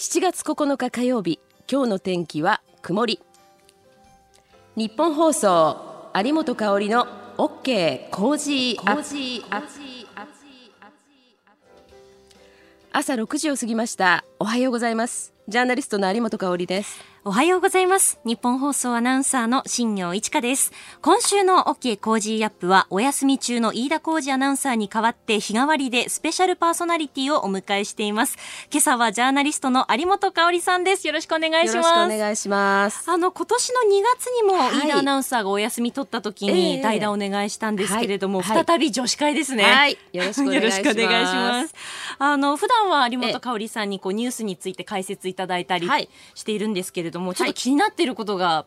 7月9日火曜日今日の天気は曇り。日本放送有本香里の OK コージーアッ朝6時を過ぎました。おはようございます。ジャーナリストの有本香ですおはようございます。ニッポン放送アナウンサーの新行市佳です。今週の OK コージーアップはお休み中の飯田浩司アナウンサーに代わって日替わりでスペシャルパーソナリティをお迎えしています。今朝はジャーナリストの有本香里さんです。よろしくお願いします。よろしくお願いします。あの、今年の2月にも飯田アナウンサーがお休み取った時に代打お願いしたんですけれども、はい、再び女子会ですね。はい。よろしくお願いします。ます。あの、普段は有本香里さんにこうニュースについて解説いただいたりしているんですけれども、ちょっと気になっていることが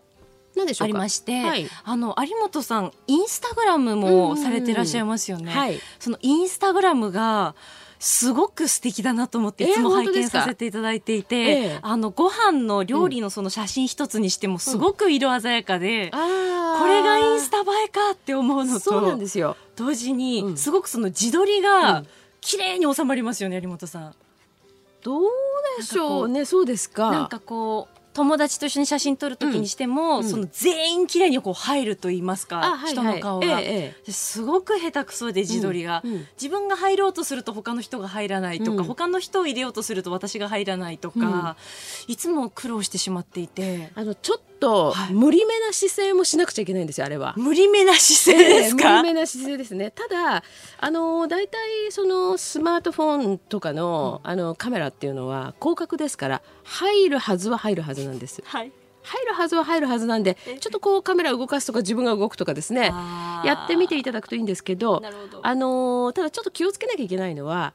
ありまして、はい、あの有本さんインスタグラムもされてらっしゃいますよね。はい、そのインスタグラムがすごく素敵だなと思っていつも拝見させていただいていて、えー、あのご飯の料理のその写真一つにしてもすごく色鮮やかで、うん、これがインスタ映えかって思うのと同時にすごくその自撮りが綺麗に収まりますよね有本さん。どうでしょうね。そうですか。なんかこう友達と一緒に写真撮る時にしても、うん、その全員綺麗にこう入ると言いますか、はいはい、人の顔が、ええ、すごく下手くそで自撮りが、うんうん、自分が入ろうとすると他の人が入らないとか、他の人を入れようとすると私が入らないとか、いつも苦労してしまっていて。あのちょっと無理めな姿勢もしなくちゃいけないんですよあれは。無理めな姿勢ですか、えー、無理めな姿勢ですね。ただあの大体そのスマートフォンとかの,、あのカメラっていうのは広角ですから入るはずは入るはずなんです。はい。入るはずは入るはずなんでちょっとこうカメラ動かすとか自分が動くとかですね。やってみていただくといいんですけど。あのー、ただちょっと気をつけなきゃいけないのは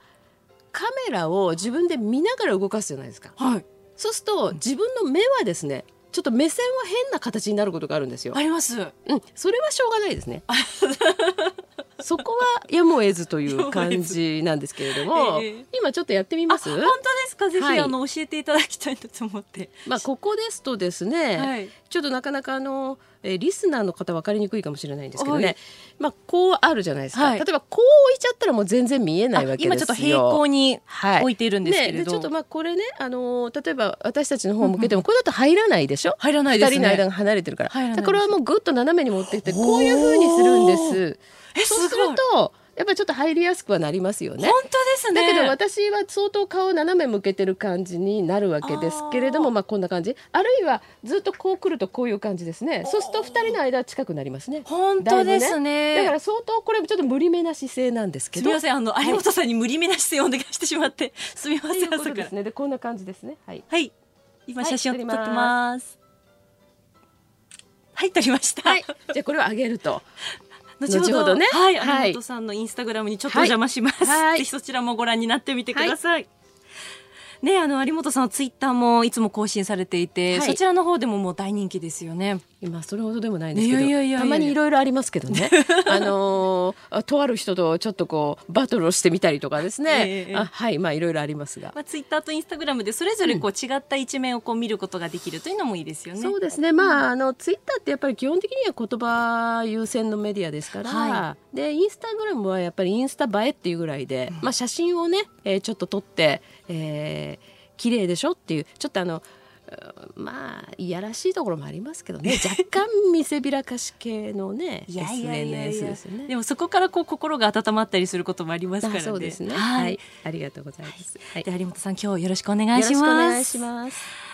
カメラを自分で見ながら動かすじゃないですか。はい、そうすると自分の目はですねちょっと目線は変な形になることがあるんですよ。あります。うん、それはしょうがないですね。そこはやむを得ずという感じなんですけれども、えー、今ちょっとやってみます？本当ですか？ぜひ、はい、あの教えていただきたいと思って。まあここですとですね、はい、ちょっとなかなかあのえー、リスナーの方分かりにくいかもしれないんですけどね、まあ、こうあるじゃないですか、はい、例えばこう置いちゃったらもう全然見えないわけですよ。今ちょっと平行に置いているんですけれど、はいね、ちょっとまあこれね、あのー、例えば私たちの方を向けてもこれだと入らないでしょ？入らないです、ね、2人の間が離れてるから。これはもうぐっと斜めに持ってきてこういうふうにするんです。そうするとやっぱりちょっと入りやすくはなりますよね。本当ですね。だけど私は相当顔を斜め向けてる感じになるわけですけれども、まあこんな感じ。あるいはずっとこう来るとこういう感じですね。そうすると二人の間は近くなりますね。本当ですね。ねだから相当これちょっと無理めな姿勢なんですけど。すみませんあの、有本さんに無理めな姿勢をお願いしてしまってすみません。そうですね。でこんな感じですね。はい。はい。今写真を撮ってます。はい、撮りました。はい、じゃこれを上げると。後ほどね、はい、はい、有本さんのインスタグラムにちょっとお邪魔します。はい、ぜひそちらもご覧になってみてください。はいね、あの有本さんはツイッターもいつも更新されていて、はい、そちらの方でももう大人気ですよね。今それほどでもないんですけど、たまにいろいろありますけどね。あのー、とある人とちょっとこうバトルをしてみたりとかですね。えー、あはいまあいろいろありますが。まあツイッターとインスタグラムでそれぞれこう違った一面をこう見ることができるというのもいいですよね。そうですね。まああのツイッターってやっぱり基本的には言葉優先のメディアですから、はい、でインスタグラムはやっぱりインスタ映えっていうぐらいで、まあ写真をね、えー、ちょっと撮って。えー綺麗でしょっていうちょっとあのまあいやらしいところもありますけどね。若干見せびらかし系のね SNS ですよね。でもそこからこう心が温まったりすることもありますからね。そうですね、はい、はい、ありがとうございます、はい、で有本さん今日よろしくお願いします。お願いします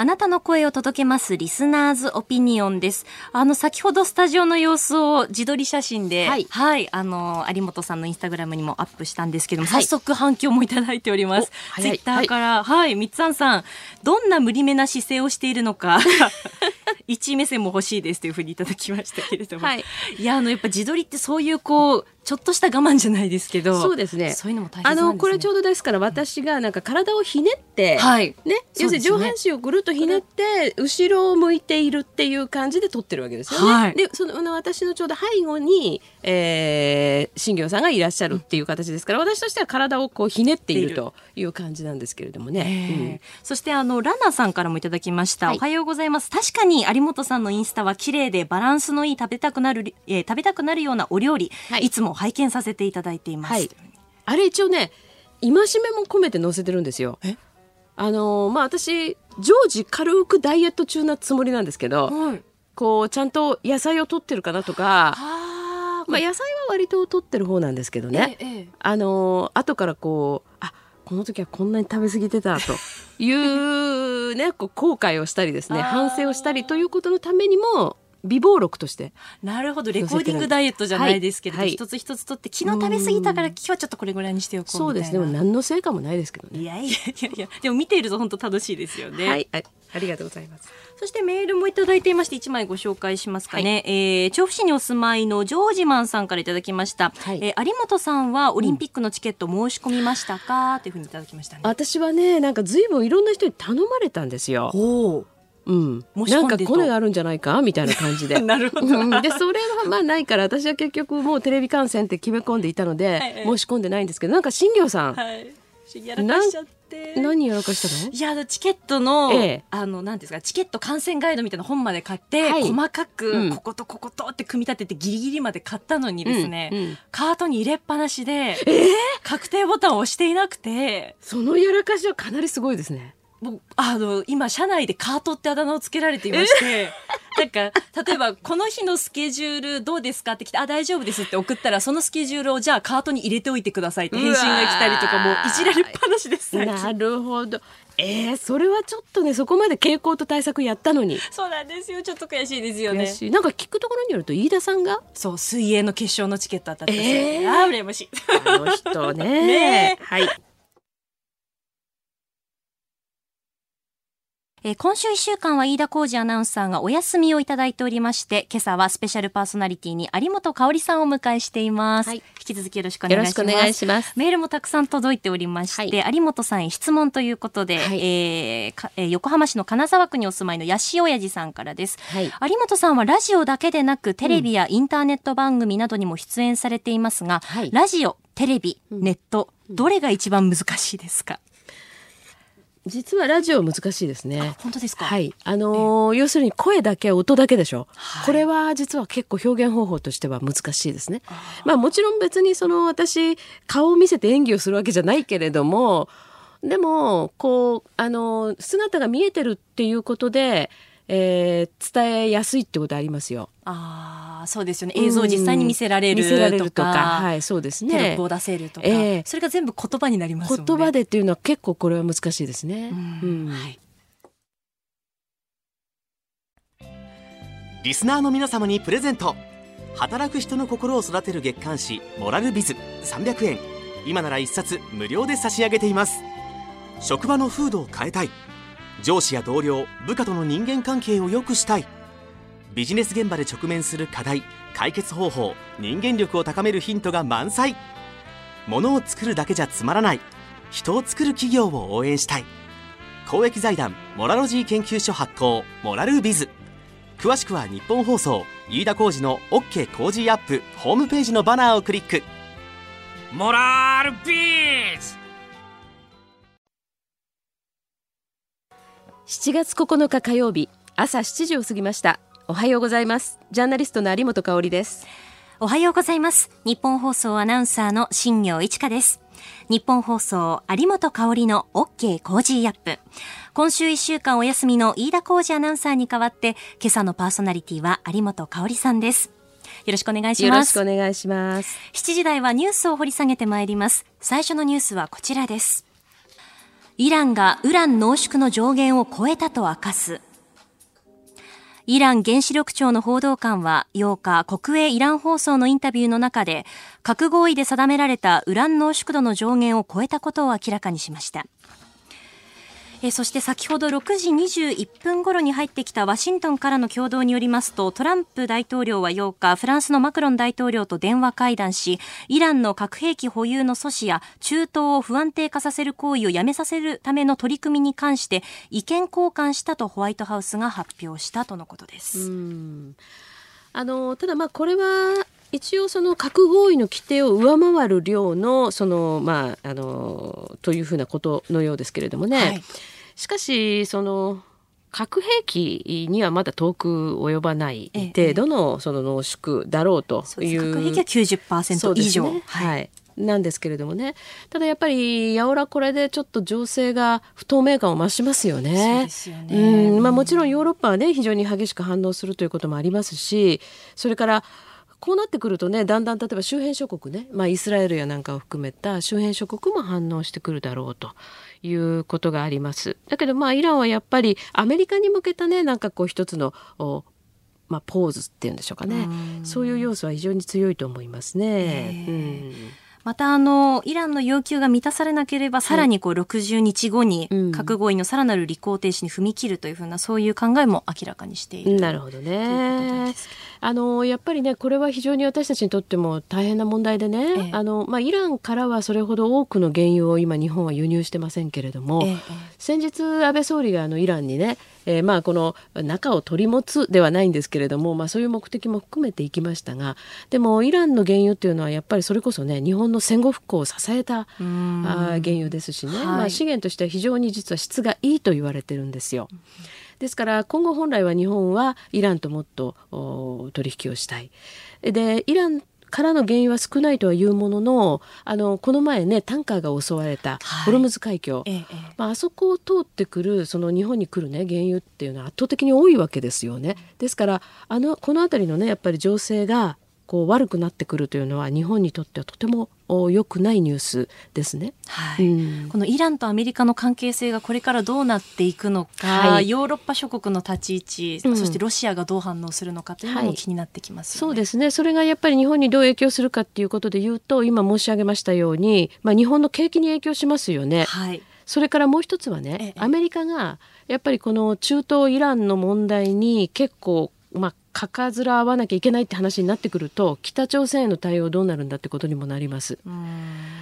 あなたの声を届けますリスナーズオピニオンです。あの、先ほどスタジオの様子を自撮り写真で、はい、はい、あの、有本さんのインスタグラムにもアップしたんですけども、はい、早速反響もいただいております。ツイッターから、はい、三つあんさん、どんな無理めな姿勢をしているのか、一位目線も欲しいですというふうにいただきましたけれども、はい、いや、あの、やっぱ自撮りってそういうこう、ちょっとした我慢じゃないですけどそうですね。そういうのも大切、ね、あのこれちょうどですから私がなんか体をひねって、はい、ね、要するに上半身をぐるっとひねって後ろを向いているっていう感じで撮ってるわけですよね。はい、でその私のちょうど背後に、えー、新業さんがいらっしゃるっていう形ですから、私としては体をこうひねっているという感じなんですけれどもね。うん、そしてあのランナーさんからもいただきました、はい、おはようございます。確かに有本さんのインスタは綺麗でバランスのいい食べたくなる、えー、食べたくなるようなお料理、はい、いつも拝見させていただいています。はい、あれ一応ね戒めも込めて載せてるんですよ。あのまあ私常時軽くダイエット中なつもりなんですけど、はい、こうちゃんと野菜を取ってるかなとか。まあ、野菜は割と取ってる方なんですけどね、ええ、あの後からこうあこの時はこんなに食べ過ぎてたと いうねこう後悔をしたりですね反省をしたりということのためにも美貌録として。なるほど。レコーディングダイエットじゃないですけれど、はい、一つ一つとって昨日食べ過ぎたから今日はちょっとこれぐらいにしておこうそうですでも何の成果もないですけどね。いやいやいやいやでも見ていると本当楽しいですよねはいありがとうございますそしてメールもいただいていまして一枚ご紹介しますかね、はい、えー、調布市にお住まいのジョージマンさんからいただきました、はい、えー、有本さんはオリンピックのチケット申し込みましたか、うん、というふうにいただきましたね私はねなんかずいぶんいろんな人に頼まれたんですよおうん、なんかこれがあるんじゃないか？みたいな感じで。なるほど。でそれはまあないから私は結局もうテレビ観戦って決め込んでいたので、申し込んでないんですけどなんか新業さん、はい、やらかしちゃって。何やらかしたの？いやチケットの、ええ、あのなんですかチケット観戦ガイドみたいな本まで買って、はい、細かく、こことこことって組み立ててギリギリまで買ったのにですね、うんうん、カートに入れっぱなしで、えー、確定ボタンを押していなくて。そのやらかしはかなりすごいですねあの今社内でカートってあだ名をつけられていまして なんか例えばこの日のスケジュールどうですかって来てあ大丈夫ですって送ったらそのスケジュールをじゃあカートに入れておいてくださいって返信が来たりとかもいじられっぱなしですなるほど。えー、それはちょっとねそこまで傾向と対策やったのに。そうなんですよ。ちょっと悔しいですよね。なんか聞くところによると飯田さんが？そう水泳の決勝のチケット当たったえー、あ羨ましい。あの人ね。ねはいえー、今週1週間は飯田浩二アナウンサーがお休みをいただいておりまして、今朝はスペシャルパーソナリティに有本香里さんをお迎えしています。はい、引き続きよろしくお願いします。よろしくお願いします。メールもたくさん届いておりまして、はい、有本さんへ質問ということで、はい、えー、えー、横浜市の金沢区にお住まいの八潮親父さんからです、はい。有本さんはラジオだけでなく、テレビやインターネット番組などにも出演されていますが、ラジオ、テレビ、ネット、どれが一番難しいですか？実はラジオ難しいですね。本当ですか？はい。あのー、要するに声だけ、音だけでしょ。はい、これは実は結構表現方法としては難しいですね。あまあもちろん別にその私、顔を見せて演技をするわけじゃないけれども、でも、こう、あのー、姿が見えてるっていうことで、えー、伝えやすいってことありますよ。ああ、そうですよね。映像を実際に見せられるとか。見せられるとか。はい、そうですね。テロップを出せるとか。えー、それが全部言葉になりますもんね。言葉でっていうのは結構これは難しいですね。うん、うん、はい。リスナーの皆様にプレゼント。働く人の心を育てる月刊誌モラルビズ300円。今なら一冊無料で差し上げています。職場の風土を変えたい。上司や同僚部下との人間関係を良くしたい。ビジネス現場で直面する課題解決方法人間力を高めるヒントが満載。ものを作るだけじゃつまらない。人を作る企業を応援したい。公益財団モラロジー研究所発行モラルビズ。詳しくは日本放送飯田浩司の OK 工事アップホームページのバナーをクリック。モラルビズ！7月9日火曜日朝7時を過ぎましたおはようございますジャーナリストの有本香ですおはようございますニッポン放送アナウンサーの新行市佳です日本放送有本香里の OK コージーアップ今週1週間お休みの飯田浩司アナウンサーに代わって今朝のパーソナリティは有本香さんですよろしくお願いします。よろしくお願いします。7時台はニュースを掘り下げてまいります。最初のニュースはこちらです。イランがウラン濃縮の上限を超えたと明かす。イラン原子力庁の報道官は8日、国営イラン放送のインタビューの中で、核合意で定められたウラン濃縮度の上限を超えたことを明らかにしました。えそして先ほど6時21分頃に入ってきたワシントンからの共同によりますとトランプ大統領は8日フランスのマクロン大統領と電話会談しイランの核兵器保有の阻止や中東を不安定化させる行為をやめさせるための取り組みに関して意見交換したとホワイトハウスが発表したとのことです。あのただこれは一応その核合意の規定を上回る量のそのまああのというふうなことのようですけれどもね、はい、しかしその核兵器にはまだ遠く及ばない程度のその濃縮だろうという。核兵器は90%以上、ね、はい、なんですけれどもね。ただやっぱりやおらこれでちょっと情勢が不透明感を増しますよね。うん。まあ、もちろんヨーロッパはね非常に激しく反応するということもありますしそれからこうなってくるとねだんだん例えば周辺諸国ね、まあ、イスラエルやなんかを含めた周辺諸国も反応してくるだろうということがあります。だけどまあイランはやっぱりアメリカに向けたねなんかこう一つのまあ、ポーズっていうんでしょうかねそういう要素は非常に強いと思いますね。うんまたあのイランの要求が満たされなければ、さらにこう60日後に核合意のさらなる履行停止に踏み切るというふうなそういう考えも明らかにしている。なるほどね。あのやっぱりねこれは非常に私たちにとっても大変な問題でね、ええ、あのまあ、イランからはそれほど多くの原油を今日本は輸入してませんけれども、え、先日安倍総理があのイランにねえー、まあこの中を取り持つではないんですけれども、まあ、そういう目的も含めていきましたがでもイランの原油っていうのはやっぱりそれこそね日本の戦後復興を支えたあ原油ですしね、はい、まあ、資源としては非常に実は質がいいと言われてるんですよ。ですから今後本来は日本はイランともっと取引をしたい。でイランからの原因は少ないとはいうもののあのこの前ねタンカーが襲われた。ホルムズ海峡、はい、まあ、あそこを通ってくるその日本に来るね原油っていうのは圧倒的に多いわけですよね。ですからあのこの辺りのねやっぱり情勢がこう悪くなってくるというのは日本にとってはとても良くないニュースですね、はい、うん、このイランとアメリカの関係性がこれからどうなっていくのか、はい、ヨーロッパ諸国の立ち位置、うん、そしてロシアがどう反応するのかというのも気になってきます、ね。はい、そうですね。それがやっぱり日本にどう影響するかっていうことで言うと今申し上げましたように、まあ、日本の景気に影響しますよね。はい。それからもう一つはね、アメリカがやっぱりこの中東イランの問題に結構まあ、かかずら合わなきゃいけないって話になってくると北朝鮮への対応どうなるんだってことにもなります。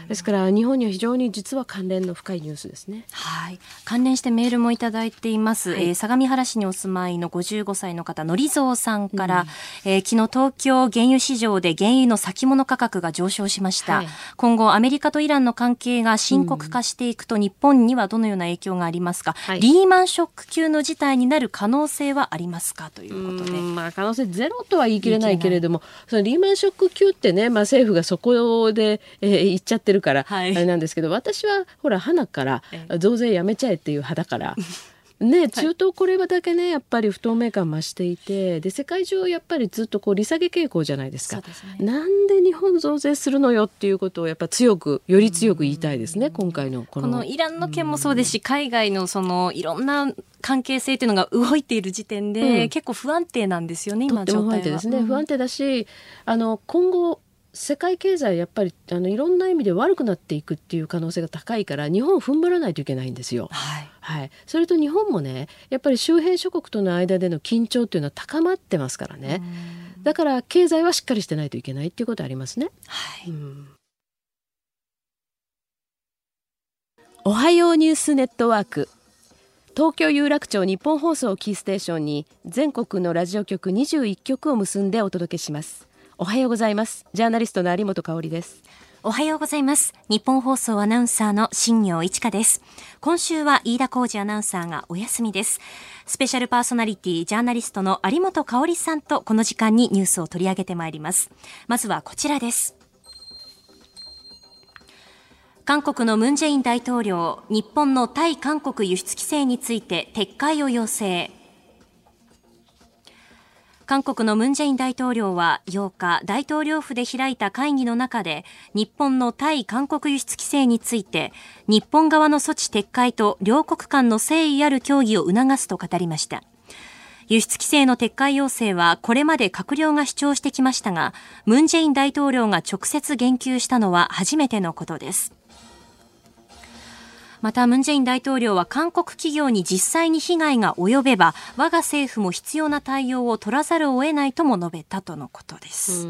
ですから日本には非常に実は関連の深いニュースですね。はい。関連してメールもいただいています。はい、えー、相模原市にお住まいの55歳の方、のりぞうさんから、うん、えー、昨日東京原油市場で原油の先物価格が上昇しました。はい、今後アメリカとイランの関係が深刻化していくと、日本にはどのような影響がありますか、はい、リーマンショック級の事態になる可能性はありますか？ということで。まあ可能性ゼロとは言い切れないけれども、そのリーマンショック級ってね、まあ政府がそこで、えー、言っちゃってるから、はい、あれなんですけど私はほら花から増税やめちゃえっていう派だから。ね、中東これだけねやっぱり不透明感増していてで世界中やっぱりずっとこう利下げ傾向じゃないですか、ね、なんで日本増税するのよっていうことをやっぱ強くより強く言いたいですね今回のこのイランの件もそうですし海外のそのいろんな関係性っていうのが動いている時点で、うん、結構不安定なんですよね今状態は。不安定だしあの今後世界経済やっぱりあのいろんな意味で悪くなっていくっていう可能性が高いから日本踏ん張らないといけないんですよ。はい、はい、それと日本もねやっぱり周辺諸国との間での緊張っていうのは高まってますからね。だから経済はしっかりしてないといけないっていうことありますね。はい、うん。おはようニュースネットワーク。東京有楽町日本放送キーステーションに全国のラジオ局21局を結んでお届けしますおはようございます。ジャーナリストの有本香里です。おはようございます。日本放送アナウンサーの新業一華です。今週は飯田浩二アナウンサーがお休みです。スペシャルパーソナリティジャーナリストの有本香里さんとこの時間にニュースを取り上げてまいります。まずはこちらです。韓国のムン・ジェイン大統領、日本の対韓国輸出規制について撤回を要請。韓国のムン・ジェイン大統領は8日、大統領府で開いた会議の中で、日本の対韓国輸出規制について、日本側の措置撤回と両国間の誠意ある協議を促すと語りました。輸出規制の撤回要請はこれまで閣僚が主張してきましたが、ムン・ジェイン大統領が直接言及したのは初めてのことです。またムン・ジェイン大統領は韓国企業に実際に被害が及べば我が政府も必要な対応を取らざるを得ないとも述べたとのことです。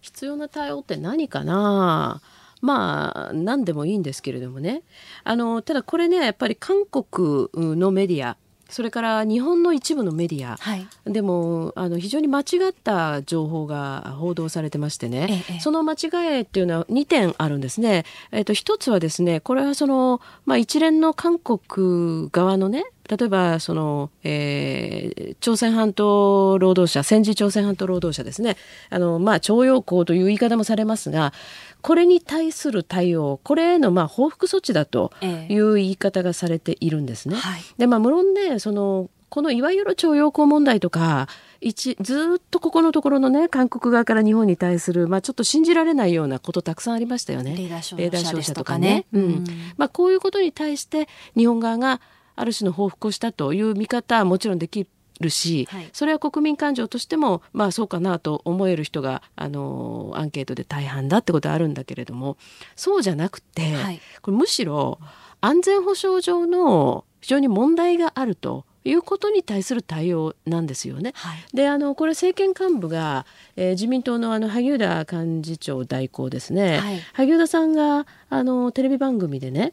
必要な対応って何かな？まあ何でもいいんですけれどもね。あのただこれねやっぱり韓国のメディアそれから日本の一部のメディア、はい、でもあの非常に間違った情報が報道されてましてね、ええ、その間違いっていうのは2点あるんですね。えっと、1つはですねこれはその、まあ、一連の韓国側のね例えばその、えー、朝鮮半島労働者戦時朝鮮半島労働者ですねあの、まあ、徴用工という言い方もされますがこれに対する対応これへのまあ報復措置だという言い方がされているんですね。はい、でまあ無論ねそのこのいわゆる徴用工問題とか一ずっとここのところのね韓国側から日本に対する、まあ、ちょっと信じられないようなことたくさんありましたよね。レーダー照射とかね。うん、まあ、こういうことに対して日本側がある種の報復をしたという見方はもちろんできるし、はい、それは国民感情としてもまあそうかなと思える人があのアンケートで大半だってことはあるんだけれどもそうじゃなくて、はい、これむしろ安全保障上の非常に問題があるということに対する対応なんですよね。はい、であのこれ政権幹部が、えー、自民党のあの萩生田幹事長代行ですね、はい、萩生田さんがあのテレビ番組でね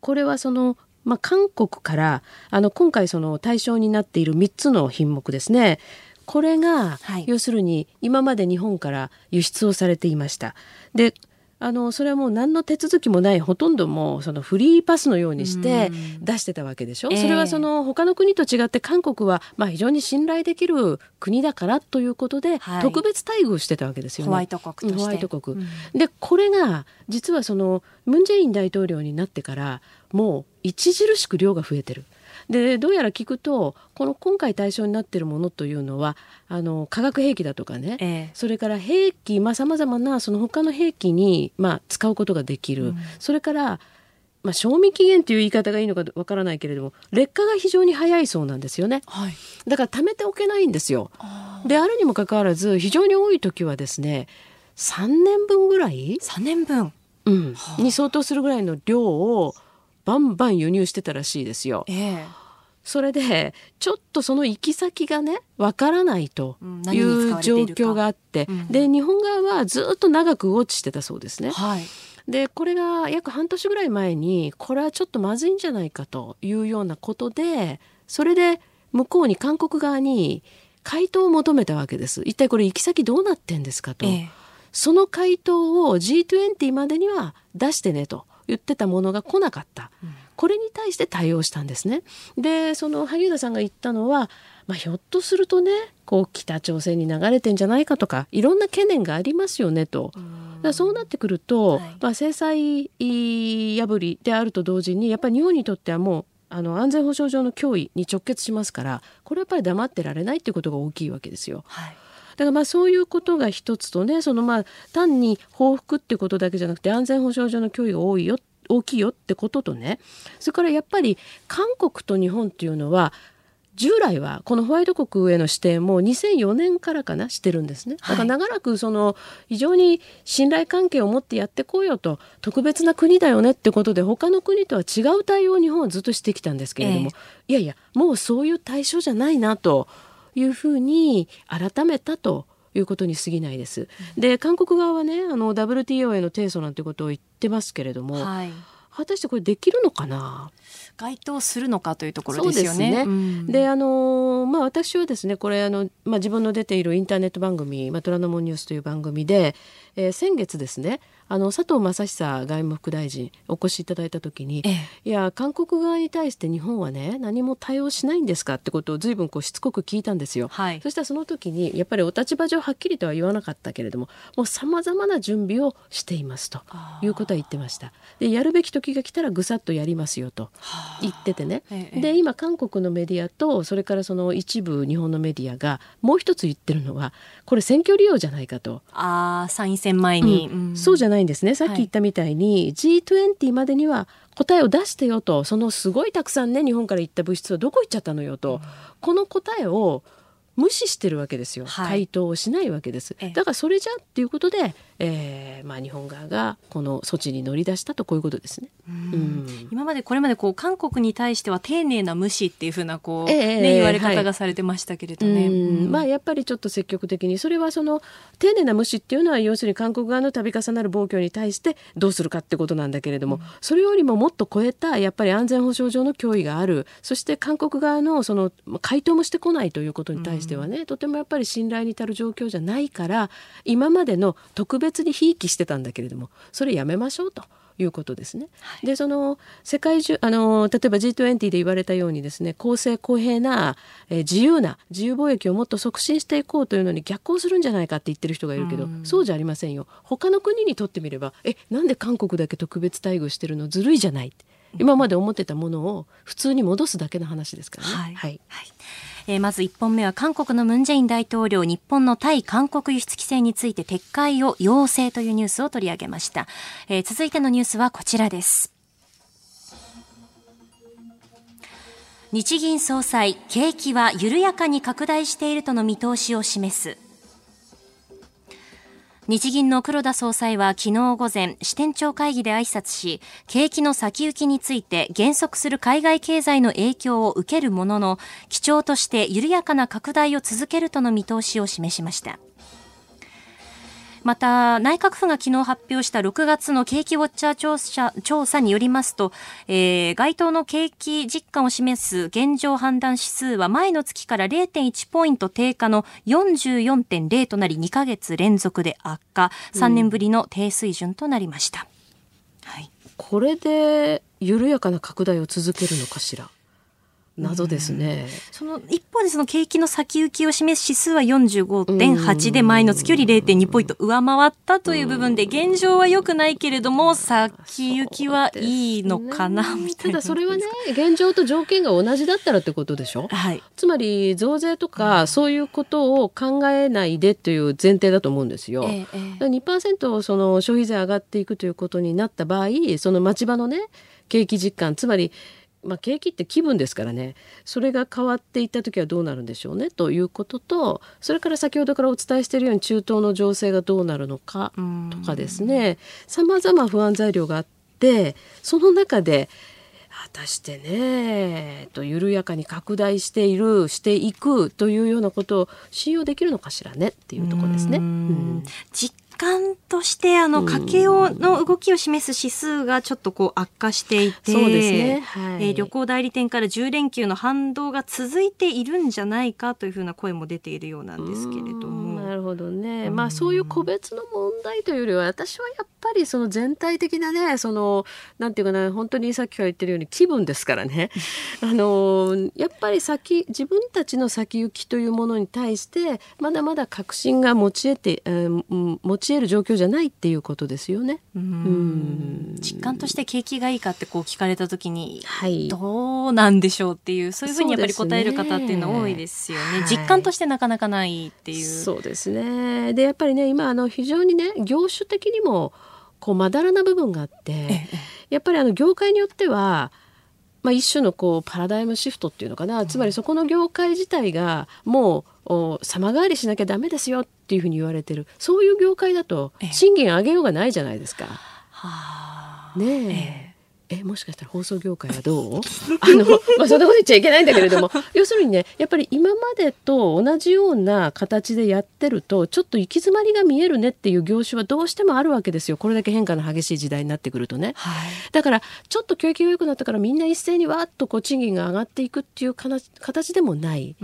これはそのまあ、韓国からあの今回その対象になっている3つの品目ですねこれが、はい、要するに今まで日本から輸出をされていました。であのそれはもう何の手続きもないほとんどもうそのフリーパスのようにして出してたわけでしょ、うそれはその他の国と違って韓国はまあ非常に信頼できる国だからということで、特別待遇してたわけですよね。ホワイト国ホワイト国、うん、でこれが実はそのムン・ジェイン大統領になってからもう著しく量が増えてる。でどうやら聞くとこの今回対象になっているものというのはあの化学兵器だとかね、ええ、それから兵器さまざ、まなその他の兵器に、まあ、使うことができる、うん、それからまあ、賞味期限という言い方がいいのかわからないけれども劣化が非常に早いそうなんですよね、はい、だから貯めておけないんですよ。であるにもかかわらず非常に多い時はですね3年分ぐらい？3年分、うん、はあ、に相当するぐらいの量をバンバン輸入してたらしいですよ。えそれでちょっとその行き先がねわからないという状況があって、うん、で日本側はずっと長くウォッチしてたそうですね。はい、でこれが約半年ぐらい前にこれはちょっとまずいんじゃないかというようなことでそれで向こうに韓国側に回答を求めたわけです。一体これ行き先どうなってんですかと。えその回答を G20 までには出してねと。言ってたものが来なかった、うん、これに対して対応したんですね。でその萩生田さんが言ったのは、まあ、ひょっとするとねこう北朝鮮に流れてんじゃないかとかいろんな懸念がありますよねと。だそうなってくると、はい、まあ、制裁破りであると同時にやっぱり日本にとってはもうあの安全保障上の脅威に直結しますからこれはやっぱり黙ってられないっていうことが大きいわけですよ。はいだからまあそういうことが一つとねそのまあ単に報復っていうことだけじゃなくて安全保障上の脅威が多いよ大きいよってこととね。それからやっぱり韓国と日本っていうのは従来はこのホワイト国への指定も2004年からかなしてるんですね。だから長らくその非常に信頼関係を持ってやってこうよと特別な国だよねってことで他の国とは違う対応を日本はずっとしてきたんですけれども、えー、いやいやもうそういう対象じゃないなというふうに改めたということに過ぎないです。で韓国側はねあの WTO への提訴なんてことを言ってますけれども、はい、果たしてこれできるのかな？該当するのかというところですよね。で、ねうん、あのまあ私はですねこれあのまあ自分の出ているインターネット番組まあ虎ノ門ニュースという番組で、えー、先月ですねあの佐藤正久外務副大臣お越しいただいた時に、ええ、いや韓国側に対して日本はね何も対応しないんですかってことを随分こうしつこく聞いたんですよ、はい、そしたらその時にやっぱりお立場上はっきりとは言わなかったけれどももうさまざまな準備をしていますということは言ってました。でやるべき時が来たらぐさっとやりますよと言っててね、え、で今韓国のメディアとそれからその一部日本のメディアがもう一つ言ってるのはこれ選挙利用じゃないかと。あ参院選前に、うん、そうじゃないないんですね。さっき言ったみたいに、はい、G20 までには答えを出してよと。そのすごいたくさんね日本から行った物質はどこ行っちゃったのよと、うん、この答えを無視してるわけですよ、はい、回答をしないわけです、だからそれじゃっていうことで、えーまあ、日本側がこの措置に乗り出したとこういうことですね、うん、今までこれまでこう韓国に対しては丁寧な無視っていうふうなこう、えー、ね、言われ方がされてましたけれどね、はいうん、まあ、やっぱりちょっと積極的にそれはその丁寧な無視っていうのは要するに韓国側の度重なる暴挙に対してどうするかってことなんだけれども、うん、それよりももっと超えたやっぱり安全保障上の脅威があるそして韓国側のその回答もしてこないということに対してはねとてもやっぱり信頼に足る状況じゃないから今までの特別にひいきしてたんだけれどもそれやめましょうということですね。はい、でその世界中あの例えば G20 で言われたようにですね公正公平な、えー、自由な自由貿易をもっと促進していこうというのに逆行するんじゃないかって言ってる人がいるけど、うそうじゃありませんよ。他の国にとってみればえなんで韓国だけ特別待遇してるのずるいじゃない今まで思ってたものを普通に戻すだけの話ですからね。はい、はいはいえー、まず1本目は韓国のムン・ジェイン大統領日本の対韓国輸出規制について撤回を要請というニュースを取り上げました、えー、続いてのニュースはこちらです。日銀総裁景気は緩やかに拡大しているとの見通しを示す日銀の黒田総裁は昨日午前、支店長会議で挨拶し、景気の先行きについて減速する海外経済の影響を受けるものの、基調として緩やかな拡大を続けるとの見通しを示しました。また、内閣府が昨日発表した6月の景気ウォッチャー調査調査によりますと、えー、該当の景気実感を示す現状判断指数は前の月から0.1ポイント低下の44.0となり2ヶ月連続で悪化、3年ぶりの低水準となりました。うん、はい、これで緩やかな拡大を続けるのかしら？謎ですね。その一方でその景気の先行きを示す指数は45.8で前の月より0.2ポイント上回ったという部分で現状は良くないけれども先行きはいいのかなみたいな。ただそれはね現状と条件が同じだったらってことでしょ？はい。つまり増税とかそういうことを考えないでという前提だと思うんですよ。ええ、2%その消費税上がっていくということになった場合その町場のね景気実感つまりまあ、景気って気分ですからね。それが変わっていった時はどうなるんでしょうね。ということとそれから先ほどからお伝えしているように中東の情勢がどうなるのかとかですね。さまざま不安材料があってその中で果たしてねと緩やかに拡大しているしていくというようなことを信用できるのかしらねっていうところですね。うん、実感としてあの家計をの動きを示す指数がちょっとこう悪化していて、そうですね、はい、えー、旅行代理店から10連休の反動が続いているんじゃないかというふうな声も出ているようなんですけれども。なるほどね。まあそういう個別の問題というよりは私はやっぱりその全体的なねそのなんていうかな本当にさっきから言ってるように気分ですからね。あのやっぱり先自分たちの先行きというものに対してまだまだ確信が持ち得て、えー、持ちち得る状況じゃないっていうことですよね。うん実感として景気がいいかってこう聞かれた時に、はい、どうなんでしょうっていうそういうふうにやっぱり答える方っていうのは多いですよね。ね実感としてなかなかないっていう。そうですね。でやっぱりね今あの非常にね業種的にもこうまだらな部分があって、やっぱりあの業界によっては。まあ、一種のこうパラダイムシフトっていうのかな、つまりそこの業界自体がもう様変わりしなきゃダメですよっていうふうに言われてる。そういう業界だと賃金上げようがないじゃないですか。ねえ。えもしかしたら放送業界はどう？あの、まあ、そんなこと言っちゃいけないんだけれども。要するにねやっぱり今までと同じような形でやってるとちょっと行き詰まりが見えるねっていう業種はどうしてもあるわけですよ。これだけ変化の激しい時代になってくるとね、はい、だからちょっと教育が良くなったからみんな一斉にわっとこう賃金が上がっていくっていう形でもない。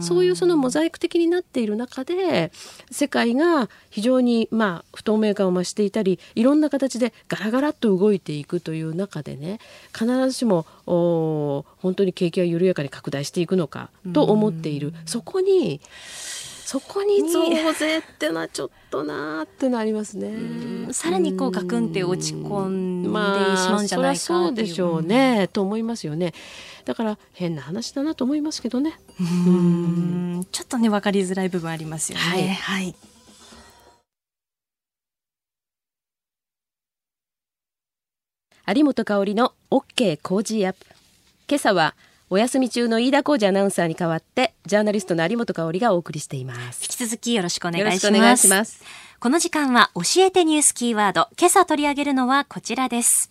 そういうそのモザイク的になっている中で世界が非常にまあ不透明感を増していたりいろんな形でガラガラっと動いていくという中ででね必ずしも本当に景気が緩やかに拡大していくのかと思っている。そこにそこに増税ってのはちょっとなーってのありますね。さらにこうガクンって落ち込んでしまうんじゃないかそう。でしょうね、と思いますよね。だから変な話だなと思いますけどね。うん。ちょっとね分かりづらい部分ありますよね。はい、はい有本香里の OK 工事アップ。今朝はお休み中の飯田浩二アナウンサーに代わってジャーナリストの有本香里がお送りしています。引き続きよろしくお願いします。この時間は教えてニュースキーワード。今朝取り上げるのはこちらです。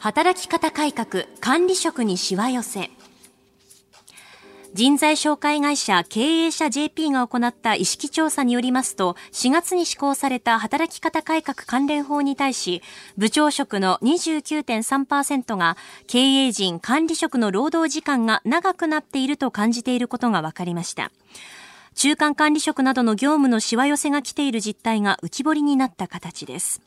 働き方改革管理職にしわ寄せ人材紹介会社経営者 JP が行った意識調査によりますと、4月に施行された働き方改革関連法に対し、部長職の29.3%が経営陣管理職の労働時間が長くなっていると感じていることが分かりました。中間管理職などの業務のしわ寄せが来ている実態が浮き彫りになった形です。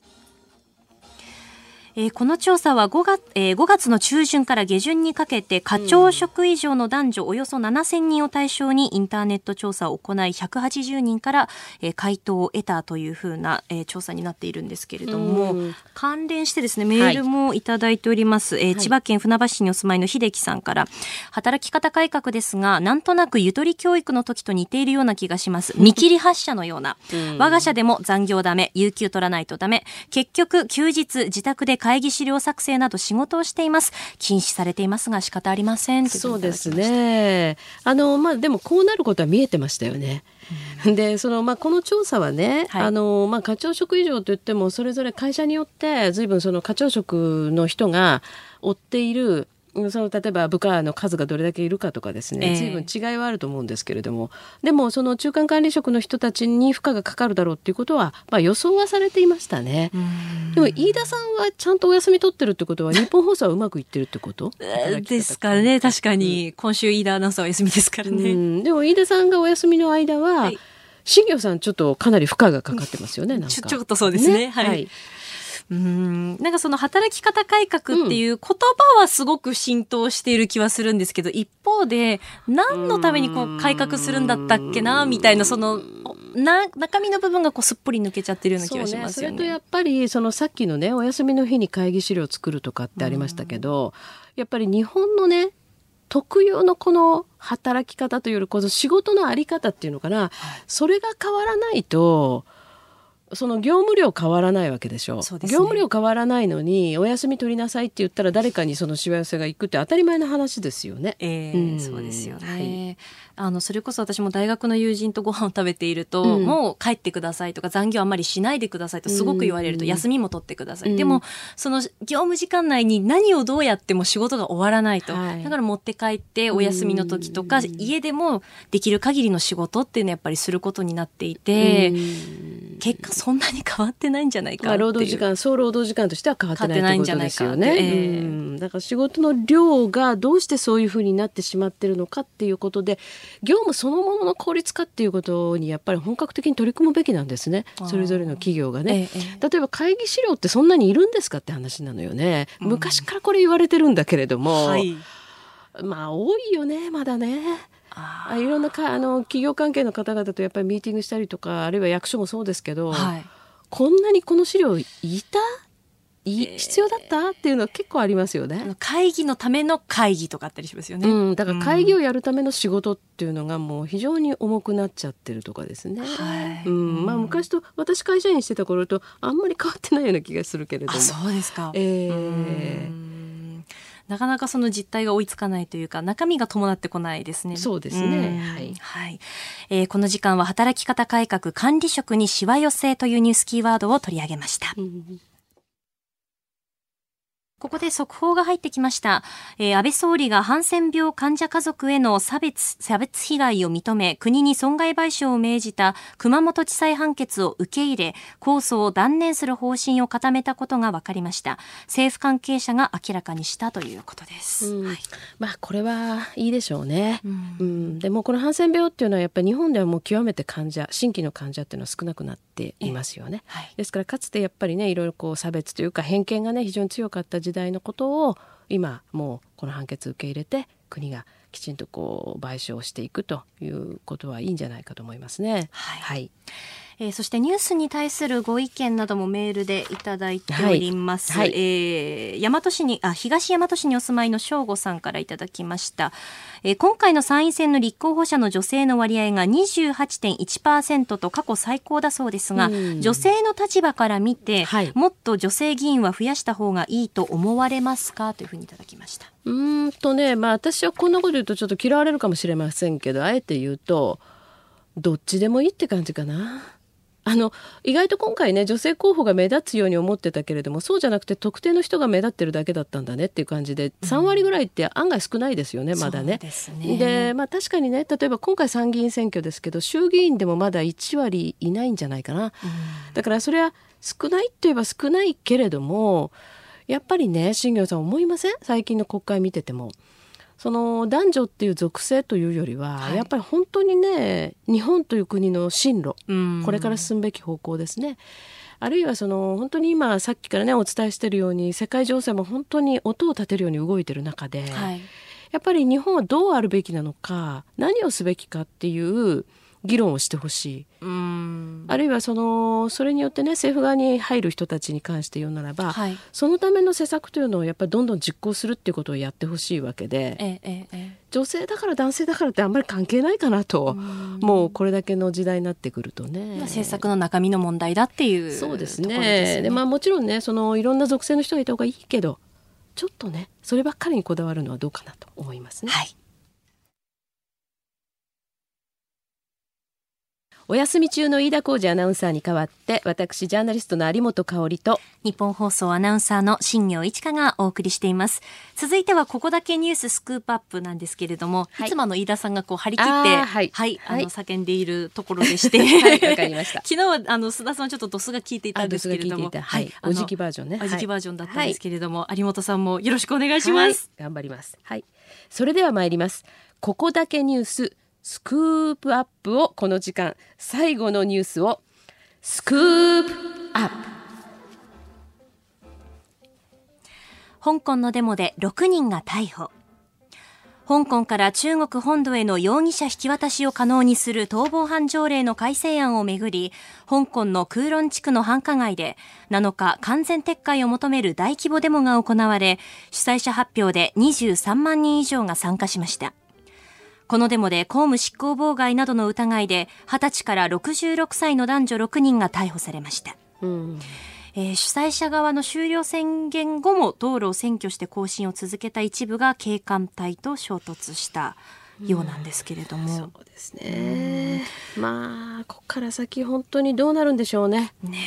えー、この調査は5月,、えー、5月の中旬から下旬にかけて課長職以上の男女およそ7000人を対象にインターネット調査を行い180人から、えー、回答を得たというふうな、えー、調査になっているんですけれども、関連してですねメールもいただいております、はい、えー、千葉県船橋市にお住まいの秀樹さんから働き方改革ですがなんとなくゆとり教育の時と似ているような気がします。見切り発車のような。我が社でも残業ダメ有給取らないとダメ。結局休日自宅で会議資料作成など仕事をしています。禁止されていますが仕方ありませんそうですね。あのまあでもこうなることは見えてましたよね。でそのまあ、この調査はね、はい、あのまあ、課長職以上といってもそれぞれ会社によって随分その課長職の人が負っているその例えば部下の数がどれだけいるかとかですね、随分違いはあると思うんですけれども、でもその中間管理職の人たちに負荷がかかるだろうっていうことは、まあ、予想はされていましたね。でも飯田さんはちゃんとお休み取ってるってことは 日本放送はうまくいってるってこと？ですかね。確かに、今週飯田アナウンサーお休みですからね。でも飯田さんがお休みの間は、はい、新業さんちょっとかなり負荷がかかってますよね。ちょちょっとそうですね。ね。はい、はいうんなんかその働き方改革っていう言葉はすごく浸透している気はするんですけど、うん、一方で何のためにこう改革するんだったっけなみたいなそのな中身の部分がこうすっぽり抜けちゃってるような気がしますよね。そ、ね、れとやっぱりそのさっきのねお休みの日に会議資料を作るとかってありましたけど、やっぱり日本のね特有のこの働き方というよりこの仕事のあり方っていうのかな、はい、それが変わらないと。その業務量変わらないわけでしょ。う、ね、業務量変わらないのにお休み取りなさいって言ったら誰かにそのしわ寄せが行くって当たり前の話ですよね。えー、うん、そうですよね、はい。あのそれこそ私も大学の友人とご飯を食べていると、うん、もう帰ってくださいとか残業あんまりしないでくださいとすごく言われると、休みも取ってください、うん、でもその業務時間内に何をどうやっても仕事が終わらないと、はい、だから持って帰ってお休みの時とか、家でもできる限りの仕事っていうのはやっぱりすることになっていて、結果そんなに変わってないんじゃないか労働時間総労働時間としては変わってないってことですよね、えー、だから仕事の量がどうしてそういうふうになってしまってるのかっていうことで業務そのものの効率化っていうことにやっぱり本格的に取り組むべきなんですね。それぞれの企業がね、ええ、例えば会議資料ってそんなにいるんですかって話なのよね、うん、昔からこれ言われてるんだけれども、はい、まあ多いよねまだね。あいろんなかあの企業関係の方々とやっぱりミーティングしたりとかあるいは役所もそうですけど、はい、こんなにこの資料いた？い必要だった？っていうのは結構ありますよね。会議のための会議とかあったりしますよね。うん、だから会議をやるための仕事っていうのがもう非常に重くなっちゃってるとかですね。はい、うん、まあ昔と私会社員してた頃とあんまり変わってないような気がするけれども。そうですか。ええーなかなかその実態が追いつかないというか中身が伴ってこないですね。そうですね。はい、はいえー、この時間は働き方改革管理職にしわ寄せというニュースキーワードを取り上げました。うんここで速報が入ってきました。えー、安倍総理がハンセン病患者家族への差別、差別被害を認め、国に損害賠償を命じた熊本地裁判決を受け入れ、控訴を断念する方針を固めたことが分かりました。政府関係者が明らかにしたということです。うんはい、まあ、これはいいでしょうね。うん、うん、でもこのハンセン病っていうのはやっぱり日本ではもう極めて患者、新規の患者っていうのは少なくなっていますよね。はい、ですからかつてやっぱりね、いろいろこう差別というか偏見がね、非常に強かった時代のことを今もうこの判決受け入れて国がきちんとこう賠償していくということはいいんじゃないかと思いますね。はい、はいえー、そしてニュースに対するご意見などもメールでいただいております。はい、えー、大和市にあ東大和市にお住まいの正吾さんからいただきました。えー、今回の参院選の立候補者の女性の割合が28.1%と過去最高だそうですが、女性の立場から見て、はい、もっと女性議員は増やした方がいいと思われますか？というふうにいただきました。うんとね、まあ私はこんなこと言うとちょっと嫌われるかもしれませんけど、あえて言うとどっちでもいいって感じかな。あの意外と今回ね女性候補が目立つように思ってたけれどもそうじゃなくて特定の人が目立ってるだけだったんだねっていう感じで3割ぐらいって案外少ないですよね、まだね。で、ね、まあ確かにね例えば今回参議院選挙ですけど衆議院でもまだ1割いないんじゃないかな。だからそれは少ないって言えば少ないけれどもやっぱりね新業さん思いません最近の国会見てても。その男女っていう属性というよりは、はい、やっぱり本当にね日本という国の進路これから進むべき方向ですね。あるいはその本当に今さっきからねお伝えしているように世界情勢も本当に音を立てるように動いてる中で、はい、やっぱり日本はどうあるべきなのか何をすべきかっていう議論をしてほしい。あるいはそのそれによってね政府側に入る人たちに関して言うならば、はい、そのための施策というのをやっぱりどんどん実行するっていうことをやってほしいわけで、えええ、女性だから男性だからってあんまり関係ないかなともうこれだけの時代になってくるとね。政策の中身の問題だっていうそうですね。で、まあ、もちろんねそのいろんな属性の人がいた方がいいけどちょっとねそればっかりにこだわるのはどうかなと思いますね。はいお休み中の飯田浩二アナウンサーに代わって私ジャーナリストの有本香里と日本放送アナウンサーの新業一華がお送りしています。続いてはここだけニューススクープアップなんですけれども、はい、いつもの飯田さんがこう張り切ってはい、はい、あの叫んでいるところでして。はいわかりました。昨日はあの須田さんちょっとドスが聞いていたんですけれども。はい、おじきバージョンね。おじきバージョンだったんですけれども、有本さんもよろしくお願いします、頑張ります。はい。それでは参ります。ここだけニューススクープアップをこの時間最後のニュースを。スクープアップ。香港のデモで6人が逮捕。香港から中国本土への容疑者引き渡しを可能にする逃亡犯条例の改正案をめぐり、香港の空論地区の繁華街で7日完全撤回を求める大規模デモが行われ、主催者発表で23万人以上が参加しました。このデモで公務執行妨害などの疑いで20歳から66歳の男女6人が逮捕されました。うんえー、主催者側の終了宣言後も道路を占拠して行進を続けた一部が警官隊と衝突したようなんですけれども、そうですね、まあここから先本当にどうなるんでしょうね。ね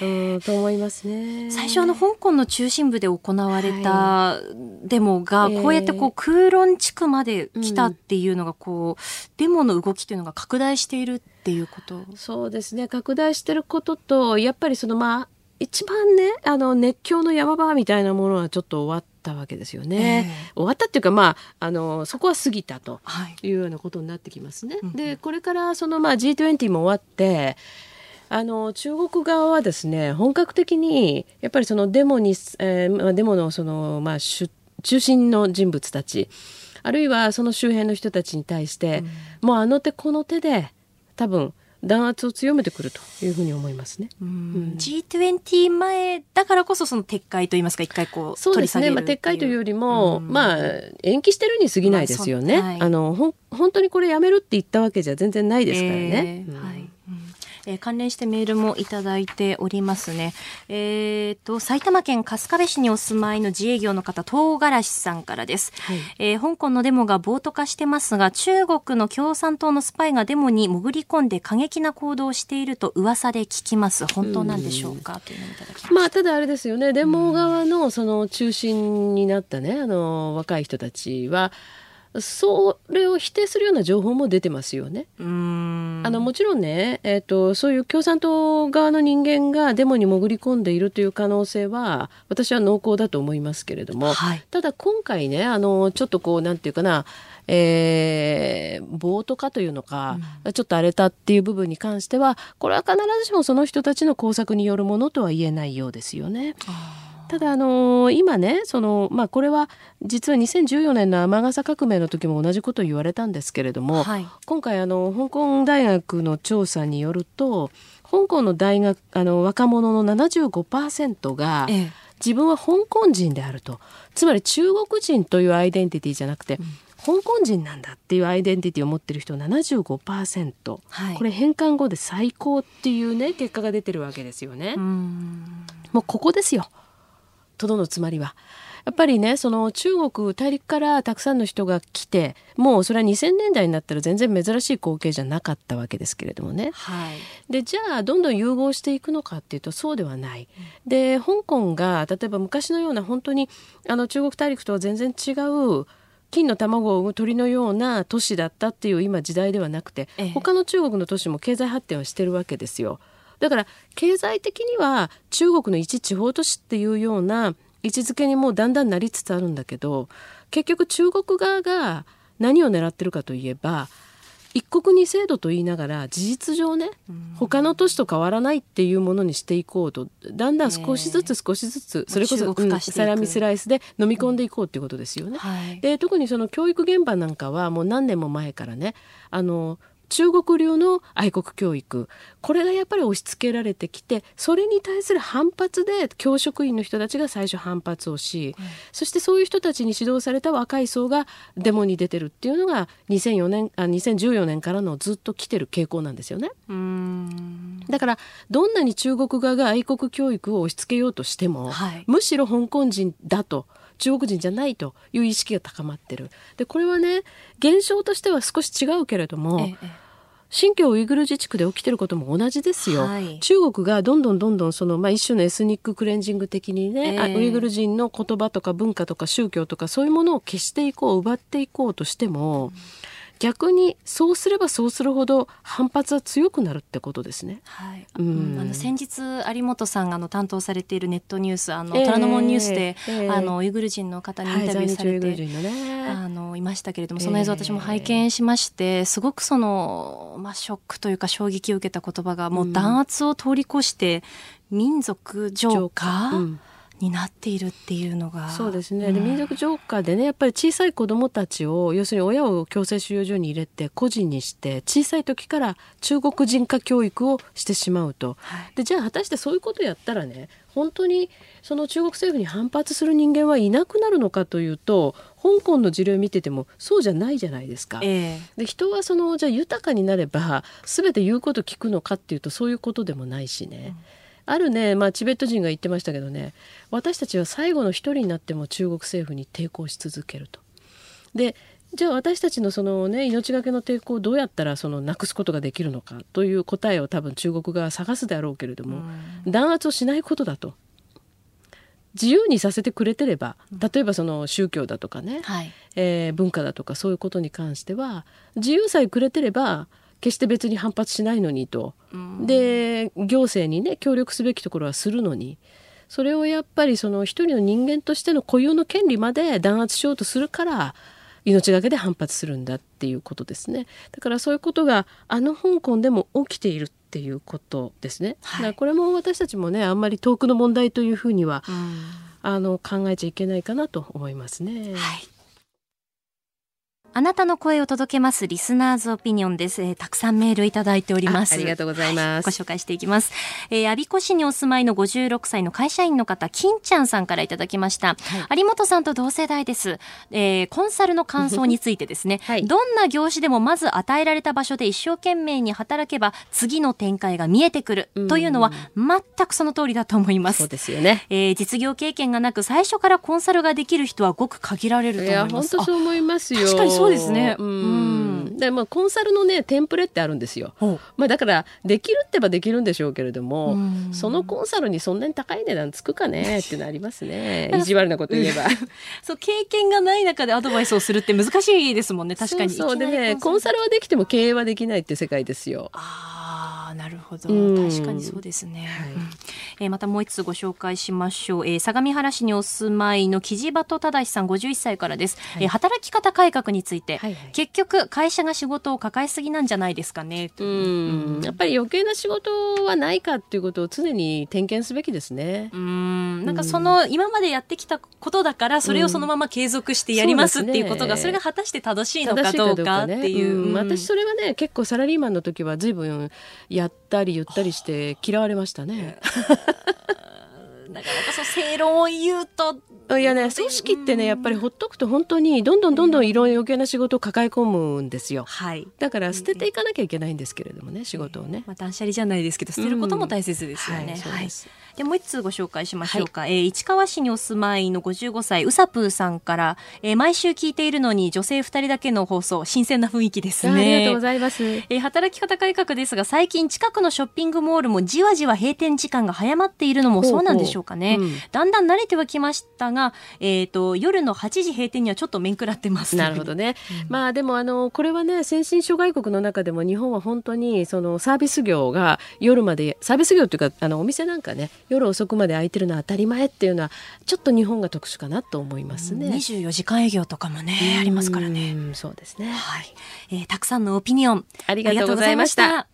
うんと思いますね。最初あの香港の中心部で行われたデモが、こうやってこう空論地区まで来たっていうのがこう、デモの動きというのが拡大しているっていうこと。そうですね。拡大してることとやっぱりそのまあ一番ねあの熱狂の山場みたいなものはちょっと終わったわけですよね。えー、終わったっていうかまああのそこは過ぎたというようなことになってきますね。はい、でこれからそのまあ G20 も終わってあの中国側はですね本格的にやっぱりそのデモに、えー、デモのそのまあ中心の人物たちあるいはその周辺の人たちに対して、うん、もうあの手この手で多分弾圧を強めてくるというふうに思いますね。うん、G20 前だからこそその撤回といいますか一回こうそうですね。まあ撤回というよりも、まあ延期してるに過ぎないですよね。まあはい、あのほ本当にこれやめるって言ったわけじゃ全然ないですからね。えー、はいえー、関連してメールもいただいておりますね。えっ、ー、と、埼玉県春日部市にお住まいの自営業の方、唐辛子さんからです。はい、えー、香港のデモが暴徒化してますが、中国の共産党のスパイがデモに潜り込んで過激な行動をしていると噂で聞きます。本当なんでしょうか？というのをいただきました。まあ、ただあれですよね、デモ側のその中心になったね、あの、若い人たちは、それを否定するような情報も出てますよね。あのもちろんね、えーと、そういう共産党側の人間がデモに潜り込んでいるという可能性は私は濃厚だと思いますけれども、はい、ただ今回ねあのちょっとこうなんていうかなえー、暴徒化というのか、うん、ちょっと荒れたっていう部分に関してはこれは必ずしもその人たちの工作によるものとは言えないようですよね。ただあのー、今ねその、まあ、これは実は2014年の雨傘革命の時も同じことを言われたんですけれども、はい、今回あの香港大学の調査によると香港の大学あの若者の75%が、ええ、自分は香港人であると。つまり中国人というアイデンティティじゃなくて、うん。香港人なんだっていうアイデンティティを持ってる人75%、はい、これ返還後で最高っていうね結果が出てるわけですよね。もうここですよとどのつまりは。やっぱりねその中国大陸からたくさんの人が来てもうそれは2000年代になったら全然珍しい光景じゃなかったわけですけれどもね。はい、でじゃあどんどん融合していくのかっていうとそうではない。で香港が例えば昔のような本当にあの中国大陸とは全然違う金の卵を産む鳥のような都市だったっていう今時代ではなくて、ええ、他の中国の都市も経済発展をしてるわけですよ。だから経済的には中国の一地方都市っていうような位置づけにもうだんだんなりつつあるんだけど結局中国側が何を狙ってるかといえば一国二制度と言いながら事実上ね、他の都市と変わらないっていうものにしていこうとだんだん少しずつ少しずつ、それこそ、うん、サラミスライスで飲み込んでいこうっていうことですよね。はい、で特にその教育現場なんかはもう何年も前からねあの中国流の愛国教育。これがやっぱり押し付けられてきてそれに対する反発で教職員の人たちが最初反発をし、うん、そしてそういう人たちに指導された若い層がデモに出てるっていうのが2004年あ2014年からのずっと来てる傾向なんですよね。だからどんなに中国側が愛国教育を押し付けようとしても、はい、むしろ香港人だと中国人じゃないという意識が高まってる。でこれはね現象としては少し違うけれども、ええ、新疆ウイグル自治区で起きてることも同じですよ。はい、中国がどんどんどんどんその、まあ、一種のエスニッククレンジング的にね、えー、ウイグル人の言葉とか文化とか宗教とかそういうものを消していこう奪っていこうとしても、うん逆にそうすればそうするほど反発は強くなるってことですね。はい。うん、あの先日有本さんがあの担当されているネットニュースあの、虎ノ門ニュースで、えー、あのウイグル人の方にインタビューされて、はいね、あのいましたけれどもその映像私も拝見しまして、すごくそのまあショックというか衝撃を受けた言葉がもう弾圧を通り越して民族浄化。うんになっているっていうのが。そうですね、で民族浄化でねやっぱり小さい子どもたちを要するに親を強制収容所に入れて個人にして小さい時から中国人化教育をしてしまうと、はい、でじゃあ果たしてそういうことやったらね本当にその中国政府に反発する人間はいなくなるのかというと香港の事例を見ててもそうじゃないじゃないですか。えー、で人はそのじゃあ豊かになれば全て言うこと聞くのかっていうとそういうことでもないしね。うんあるね、まあ、チベット人が言ってましたけどね私たちは最後の一人になっても中国政府に抵抗し続けると。でじゃあ私たちのそのね命がけの抵抗をどうやったらそのなくすことができるのかという答えを多分中国側は探すであろうけれども、弾圧をしないことだと。自由にさせてくれてれば例えばその宗教だとかね、はい、えー、文化だとかそういうことに関しては自由さえくれてれば決して別に反発しないのにと、で行政にね協力すべきところはするのに。それをやっぱりその一人の人間としての固有の権利まで弾圧しようとするから命がけで反発するんだっていうことですね。だからそういうことがあの香港でも起きているっていうことですね、はい、だからこれも私たちもねあんまり遠くの問題というふうには、あの考えちゃいけないかなと思いますね。はいあなたの声を届けますリスナーズオピニオンです、えー、たくさんメールいただいております。ありがとうございます、はい、ご紹介していきます、えー、阿鼻子市にお住まいの56歳の会社員の方金ちゃんさんからいただきました、はい、有本さんと同世代です、えー、コンサルの感想についてですね、はい、どんな業種でもまず与えられた場所で一生懸命に働けば次の展開が見えてくる。というのは全くその通りだと思います。そうですよね、えー、実業経験がなく最初からコンサルができる人はごく限られると思います。本当そう思いますよ。確かにそうですね。うん。で、まあ、コンサルのね、テンプレってあるんですよ。まあ、だから、できるってばできるんでしょうけれども、そのコンサルにそんなに高い値段つくかね？ってなりますね。意地悪なこと言えば。そう、経験がない中でアドバイスをするって難しいですもんね、確かに。そうでね、コンサルはできても経営はできないって世界ですよ。ああ。なるほど、確かにそうですね、はい。うん、えー、またもう一つご紹介しましょう、えー、相模原市にお住まいの木地場と正さん51歳からです、はい、えー、働き方改革について、はいはい、結局会社が仕事を抱えすぎなんじゃないですかねう。ん、やっぱり余計な仕事はないかっていうことを常に点検すべきですね。うん。なんかその今までやってきたことだからそれをそのまま継続してやりますっていうことが、それが果たして正しいのかどうかっていう、ね。うん、私それはね結構サラリーマンの時は随分やったり言ったりして嫌われましたね。なかなかそう正論を言うと。いやね組織ってねやっぱりほっとくと本当にどんどんどんどんいろいろ余計な仕事を抱え込むんですよ、はい、だから捨てていかなきゃいけないんですけれどもね仕事をね、まあ、断捨離じゃないですけど捨てることも大切ですよね、うん、はい、でもう一通ご紹介しましょうか、はい、えー、市川市にお住まいの55歳うさぷーさんから、えー、毎週聞いているのに女性2人だけの放送新鮮な雰囲気ですね。ありがとうございます、えー、働き方改革ですが最近近くのショッピングモールもじわじわ閉店時間が早まっているのもそうなんでしょうかね、うん、だんだん慣れてはきましたが、えーと、夜の8時閉店にはちょっと面食らってます。なるほどね、うん、まあでもあのこれはね先進諸外国の中でも日本は本当にそのサービス業が夜までサービス業っていうかあのお店なんかね夜遅くまで空いてるのは当たり前っていうのはちょっと日本が特殊かなと思いますね。24時間営業とかもねありますからね。そうですね。はい、えー、たくさんのオピニオンありがとうございました。